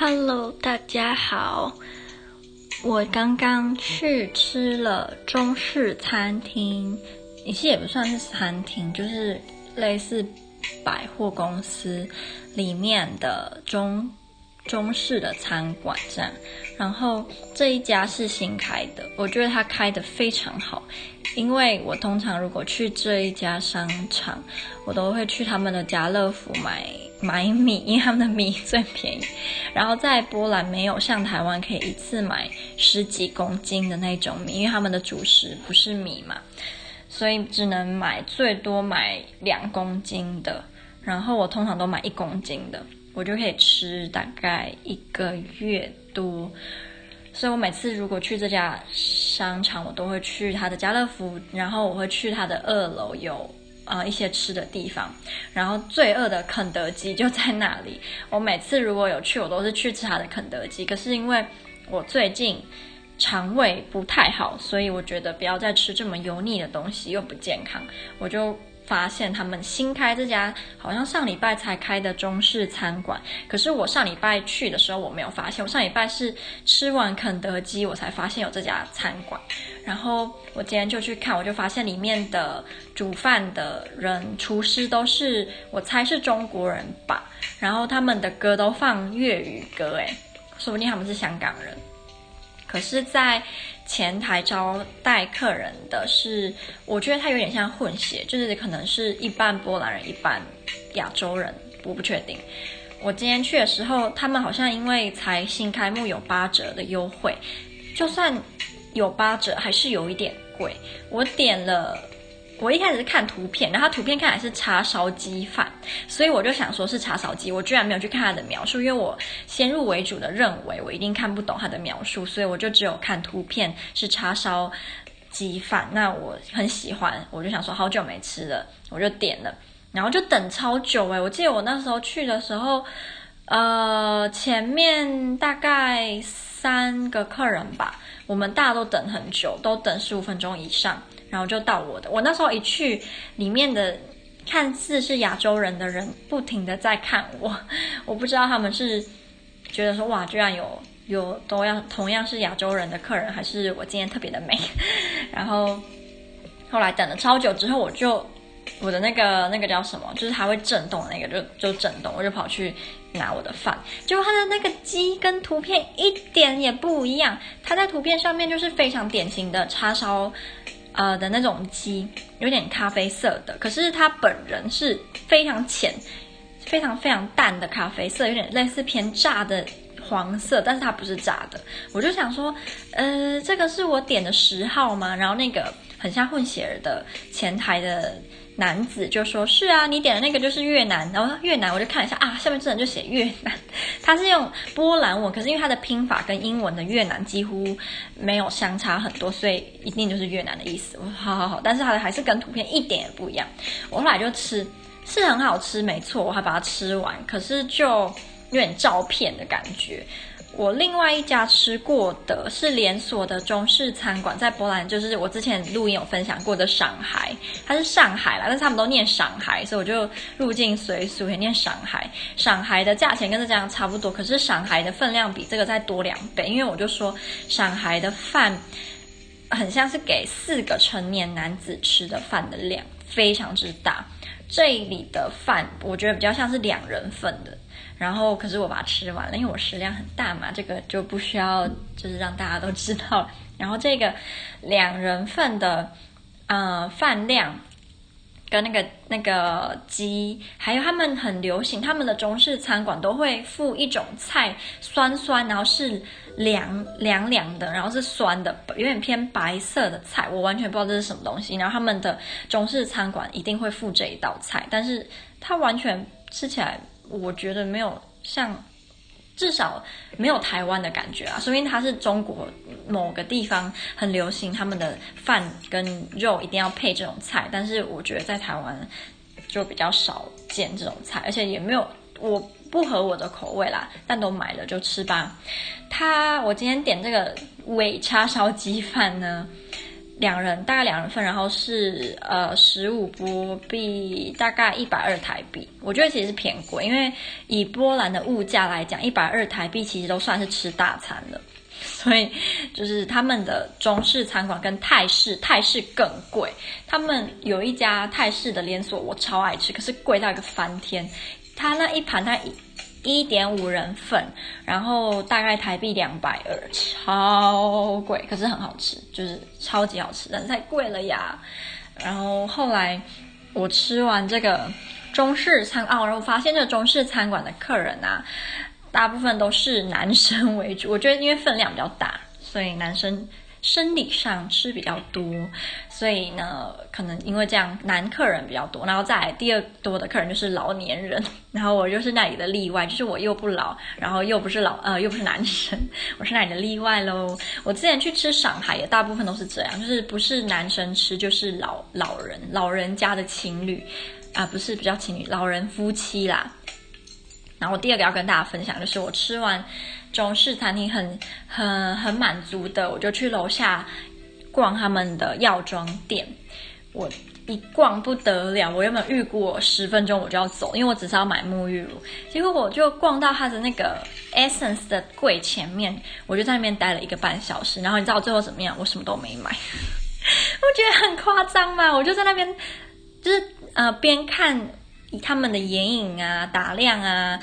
Hello，大家好。我刚刚去吃了中式餐厅，其实也不算是餐厅，就是类似百货公司里面的中中式的餐馆这样。然后这一家是新开的，我觉得它开的非常好。因为我通常如果去这一家商场，我都会去他们的家乐福买买米，因为他们的米最便宜。然后在波兰没有像台湾可以一次买十几公斤的那种米，因为他们的主食不是米嘛，所以只能买最多买两公斤的。然后我通常都买一公斤的，我就可以吃大概一个月多。所以我每次如果去这家商场，我都会去他的家乐福，然后我会去他的二楼有、呃、一些吃的地方，然后罪恶的肯德基就在那里。我每次如果有去，我都是去吃他的肯德基。可是因为我最近肠胃不太好，所以我觉得不要再吃这么油腻的东西，又不健康，我就。发现他们新开这家好像上礼拜才开的中式餐馆，可是我上礼拜去的时候我没有发现，我上礼拜是吃完肯德基我才发现有这家餐馆，然后我今天就去看，我就发现里面的煮饭的人厨师都是我猜是中国人吧，然后他们的歌都放粤语歌，诶，说不定他们是香港人。可是，在前台招待客人的是，我觉得他有点像混血，就是可能是一半波兰人，一半亚洲人，我不确定。我今天去的时候，他们好像因为才新开幕，有八折的优惠，就算有八折，还是有一点贵。我点了。我一开始是看图片，然后图片看来是叉烧鸡饭，所以我就想说是叉烧鸡，我居然没有去看它的描述，因为我先入为主的认为我一定看不懂它的描述，所以我就只有看图片是叉烧鸡饭。那我很喜欢，我就想说好久没吃了，我就点了，然后就等超久诶，我记得我那时候去的时候，呃，前面大概三个客人吧，我们大家都等很久，都等十五分钟以上。然后就到我的，我那时候一去，里面的看似是亚洲人的人不停的在看我，我不知道他们是觉得说哇，居然有有都要同样是亚洲人的客人，还是我今天特别的美。然后后来等了超久之后，我就我的那个那个叫什么，就是它会震动那个就就震动，我就跑去拿我的饭，结果它的那个鸡跟图片一点也不一样，它在图片上面就是非常典型的叉烧。呃的那种鸡，有点咖啡色的，可是他本人是非常浅、非常非常淡的咖啡色，有点类似偏炸的黄色，但是它不是炸的。我就想说，呃，这个是我点的十号吗？然后那个很像混血儿的前台的。男子就说：“是啊，你点的那个就是越南。”然后越南我就看一下啊，下面这人就写越南，他是用波兰文，可是因为他的拼法跟英文的越南几乎没有相差很多，所以一定就是越南的意思。我说好好好，但是他的还是跟图片一点也不一样。我后来就吃，是很好吃，没错，我还把它吃完，可是就有点照片的感觉。我另外一家吃过的是连锁的中式餐馆，在波兰，就是我之前录音有分享过的上海，它是上海啦，但是他们都念上海，所以我就入境随俗也念上海。上海的价钱跟这家差不多，可是上海的分量比这个再多两倍，因为我就说上海的饭很像是给四个成年男子吃的饭的量，非常之大。这里的饭我觉得比较像是两人份的。然后，可是我把它吃完了，因为我食量很大嘛，这个就不需要，就是让大家都知道。然后这个两人份的，呃，饭量跟那个那个鸡，还有他们很流行，他们的中式餐馆都会附一种菜，酸酸，然后是凉凉凉的，然后是酸的，有点偏白色的菜，我完全不知道这是什么东西。然后他们的中式餐馆一定会附这一道菜，但是它完全吃起来。我觉得没有像，至少没有台湾的感觉啊。说明它是中国某个地方很流行，他们的饭跟肉一定要配这种菜。但是我觉得在台湾就比较少见这种菜，而且也没有，我不合我的口味啦。但都买了就吃吧。他，我今天点这个尾叉烧鸡饭呢，两人大概两人份，然后是呃十五波币，大概一百二台币。我觉得其实是偏贵，因为以波兰的物价来讲，一百二台币其实都算是吃大餐了。所以就是他们的中式餐馆跟泰式，泰式更贵。他们有一家泰式的连锁，我超爱吃，可是贵到一个翻天。他那一盘，他一一点五人份，然后大概台币两百二，超贵，可是很好吃，就是超级好吃，但是太贵了呀。然后后来我吃完这个中式餐哦，然后发现这个中式餐馆的客人啊。大部分都是男生为主，我觉得因为分量比较大，所以男生生理上吃比较多，所以呢，可能因为这样男客人比较多，然后再来第二多的客人就是老年人，然后我就是那里的例外，就是我又不老，然后又不是老呃又不是男生，我是那里的例外喽。我之前去吃上海也大部分都是这样，就是不是男生吃就是老老人老人家的情侣啊，不是比较情侣老人夫妻啦。然后我第二个要跟大家分享，就是我吃完中式餐厅很很很满足的，我就去楼下逛他们的药妆店。我一逛不得了，我原本预估我十分钟我就要走，因为我只是要买沐浴乳。结果我就逛到他的那个 Essence 的柜前面，我就在那边待了一个半小时。然后你知道最后怎么样？我什么都没买。我觉得很夸张嘛，我就在那边就是呃边看。以他们的眼影啊，打亮啊，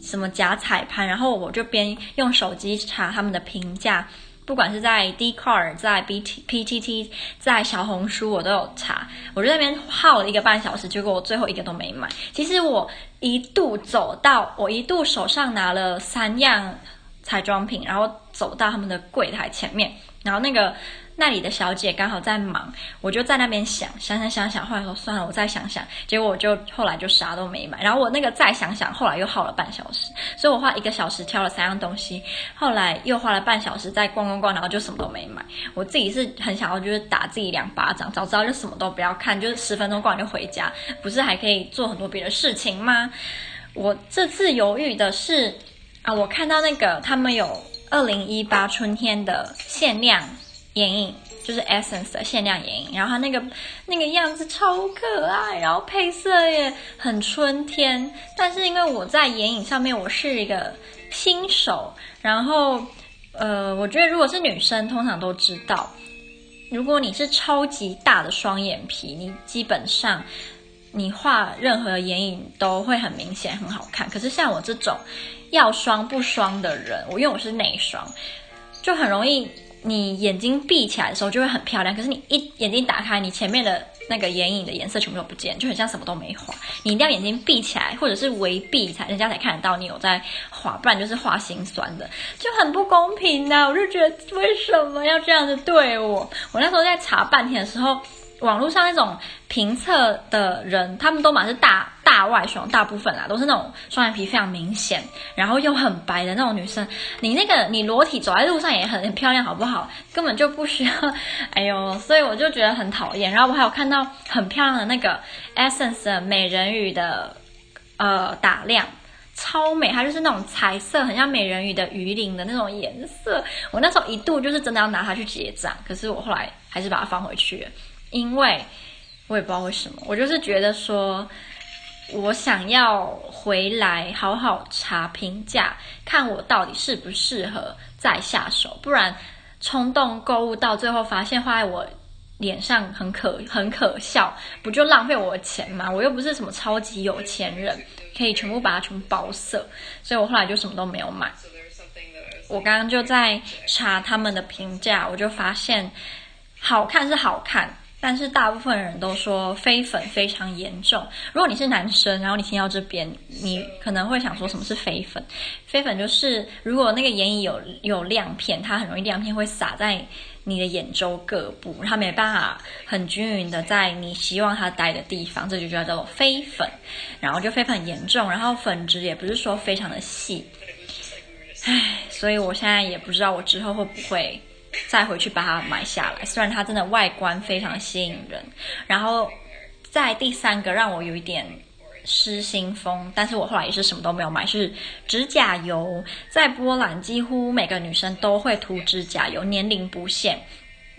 什么假彩盘，然后我就边用手机查他们的评价，不管是在 Dcard、在 BT、PTT、在小红书，我都有查。我就那边耗了一个半小时，结果我最后一个都没买。其实我一度走到，我一度手上拿了三样彩妆品，然后走到他们的柜台前面，然后那个。那里的小姐刚好在忙，我就在那边想想想想想，后来说算了，我再想想。结果我就后来就啥都没买。然后我那个再想想，后来又耗了半小时，所以我花一个小时挑了三样东西，后来又花了半小时再逛逛逛，然后就什么都没买。我自己是很想要就是打自己两巴掌，早知道就什么都不要看，就是十分钟逛完就回家，不是还可以做很多别的事情吗？我这次犹豫的是啊，我看到那个他们有二零一八春天的限量。眼影就是 Essence 的限量眼影，然后它那个那个样子超可爱，然后配色也很春天。但是因为我在眼影上面我是一个新手，然后呃，我觉得如果是女生，通常都知道，如果你是超级大的双眼皮，你基本上你画任何眼影都会很明显，很好看。可是像我这种要双不双的人，我因为我是内双，就很容易。你眼睛闭起来的时候就会很漂亮，可是你一眼睛打开，你前面的那个眼影的颜色全部都不见，就很像什么都没画。你一定要眼睛闭起来，或者是微闭才，人家才看得到你有在画，不然就是画心酸的，就很不公平呐！我就觉得为什么要这样子对我？我那时候在查半天的时候。网络上那种评测的人，他们都满是大大外双，大部分啦都是那种双眼皮非常明显，然后又很白的那种女生。你那个你裸体走在路上也很很漂亮，好不好？根本就不需要。哎呦，所以我就觉得很讨厌。然后我还有看到很漂亮的那个 Essence 的美人鱼的呃打亮，超美，它就是那种彩色，很像美人鱼的鱼鳞的那种颜色。我那时候一度就是真的要拿它去结账，可是我后来还是把它放回去。因为我也不知道为什么，我就是觉得说，我想要回来好好查评价，看我到底适不适合再下手，不然冲动购物到最后发现画在我脸上很可很可笑，不就浪费我的钱吗？我又不是什么超级有钱人，可以全部把它全部包色，所以我后来就什么都没有买。我刚刚就在查他们的评价，我就发现好看是好看。但是大部分人都说飞粉非常严重。如果你是男生，然后你听到这边，你可能会想说什么是飞粉？飞粉就是如果那个眼影有有亮片，它很容易亮片会洒在你的眼周各部，它没办法很均匀的在你希望它待的地方，这就叫做飞粉。然后就飞粉很严重，然后粉质也不是说非常的细。唉，所以我现在也不知道我之后会不会。再回去把它买下来，虽然它真的外观非常吸引人，然后在第三个让我有一点失心疯，但是我后来也是什么都没有买，是指甲油。在波兰几乎每个女生都会涂指甲油，年龄不限。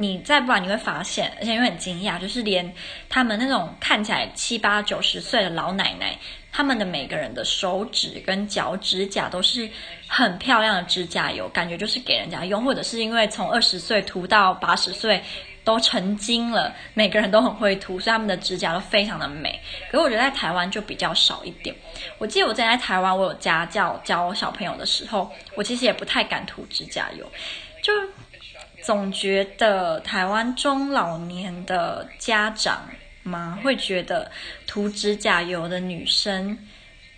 你再不然你会发现，而且又很惊讶，就是连他们那种看起来七八九十岁的老奶奶，他们的每个人的手指跟脚指甲都是很漂亮的指甲油，感觉就是给人家用，或者是因为从二十岁涂到八十岁都成精了，每个人都很会涂，所以他们的指甲都非常的美。可是我觉得在台湾就比较少一点。我记得我之前在台湾，我有家教教小朋友的时候，我其实也不太敢涂指甲油，就。总觉得台湾中老年的家长嘛，会觉得涂指甲油的女生，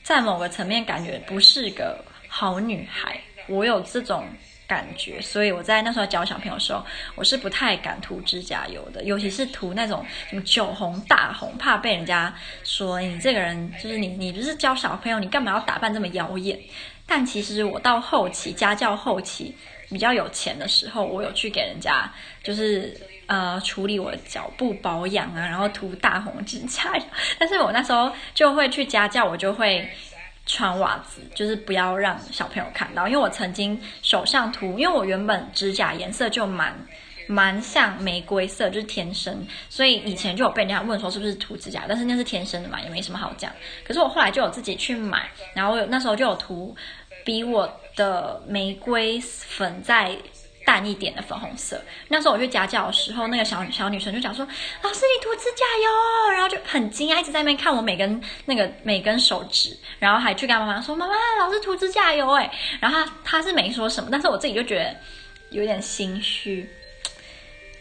在某个层面感觉不是个好女孩。我有这种感觉，所以我在那时候教小朋友的时候，我是不太敢涂指甲油的，尤其是涂那种什么酒红、大红，怕被人家说你这个人就是你，你就是教小朋友，你干嘛要打扮这么妖艳？但其实我到后期家教后期。比较有钱的时候，我有去给人家，就是呃处理我的脚部保养啊，然后涂大红指甲。但是我那时候就会去家教，我就会穿袜子，就是不要让小朋友看到。因为我曾经手上涂，因为我原本指甲颜色就蛮蛮像玫瑰色，就是天生，所以以前就有被人家问说是不是涂指甲，但是那是天生的嘛，也没什么好讲。可是我后来就有自己去买，然后我那时候就有涂。比我的玫瑰粉再淡一点的粉红色。那时候我去家教的时候，那个小小女生就讲说：“老师，你涂指甲油。”然后就很惊讶，一直在那边看我每根那个每根手指，然后还去跟妈妈说：“妈妈，老师涂指甲油。”哎，然后她她是没说什么，但是我自己就觉得有点心虚。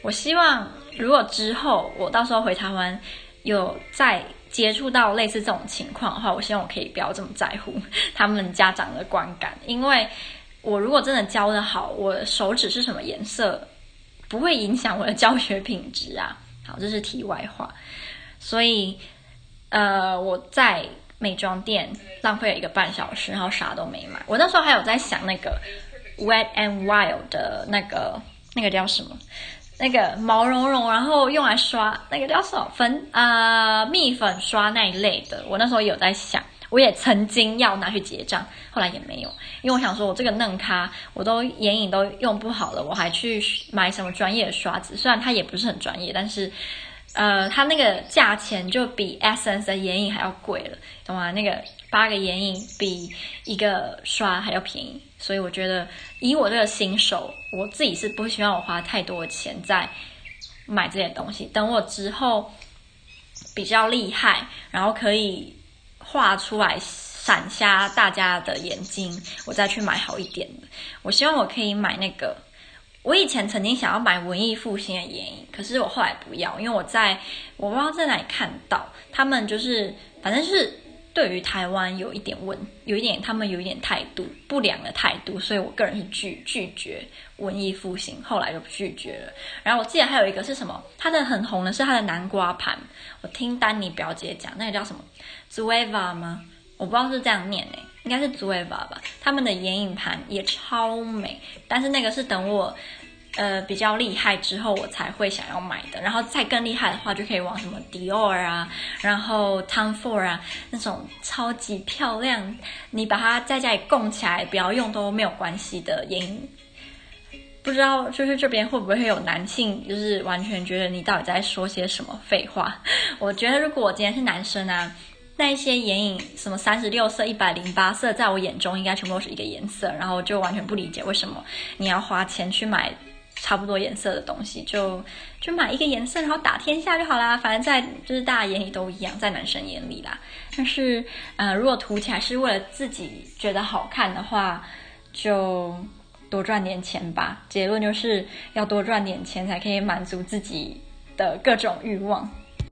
我希望如果之后我到时候回台湾有再。接触到类似这种情况的话，我希望我可以不要这么在乎他们家长的观感，因为我如果真的教得好，我手指是什么颜色，不会影响我的教学品质啊。好，这是题外话。所以，呃，我在美妆店浪费了一个半小时，然后啥都没买。我那时候还有在想那个 Wet and Wild 的那个那个叫什么？那个毛茸茸，然后用来刷那个叫什么粉啊、蜜粉刷那一类的，我那时候有在想，我也曾经要拿去结账，后来也没有，因为我想说，我这个嫩咖，我都眼影都用不好了，我还去买什么专业的刷子？虽然它也不是很专业，但是。呃，它那个价钱就比 Essence 的眼影还要贵了，懂吗？那个八个眼影比一个刷还要便宜，所以我觉得以我这个新手，我自己是不希望我花太多的钱在买这些东西。等我之后比较厉害，然后可以画出来闪瞎大家的眼睛，我再去买好一点的。我希望我可以买那个。我以前曾经想要买文艺复兴的眼影，可是我后来不要，因为我在我不知道在哪里看到他们就是，反正是对于台湾有一点问，有一点他们有一点态度不良的态度，所以我个人是拒拒绝文艺复兴，后来就拒绝了。然后我记得还有一个是什么，它的很红的是它的南瓜盘，我听丹尼表姐讲，那个叫什么 Zoeva 吗？我不知道是这样念诶。应该是 Zoeva 吧，他们的眼影盘也超美，但是那个是等我，呃，比较厉害之后我才会想要买的。然后再更厉害的话，就可以往什么 Dior 啊，然后 Tom Ford 啊那种超级漂亮，你把它在家里供起来，不要用都没有关系的眼影。不知道就是这边会不会有男性，就是完全觉得你到底在说些什么废话？我觉得如果我今天是男生啊。那一些眼影，什么三十六色、一百零八色，在我眼中应该全部都是一个颜色，然后就完全不理解为什么你要花钱去买差不多颜色的东西，就就买一个颜色，然后打天下就好啦。反正在就是大家眼里都一样，在男生眼里啦。但是，呃，如果涂起来是为了自己觉得好看的话，就多赚点钱吧。结论就是要多赚点钱才可以满足自己的各种欲望。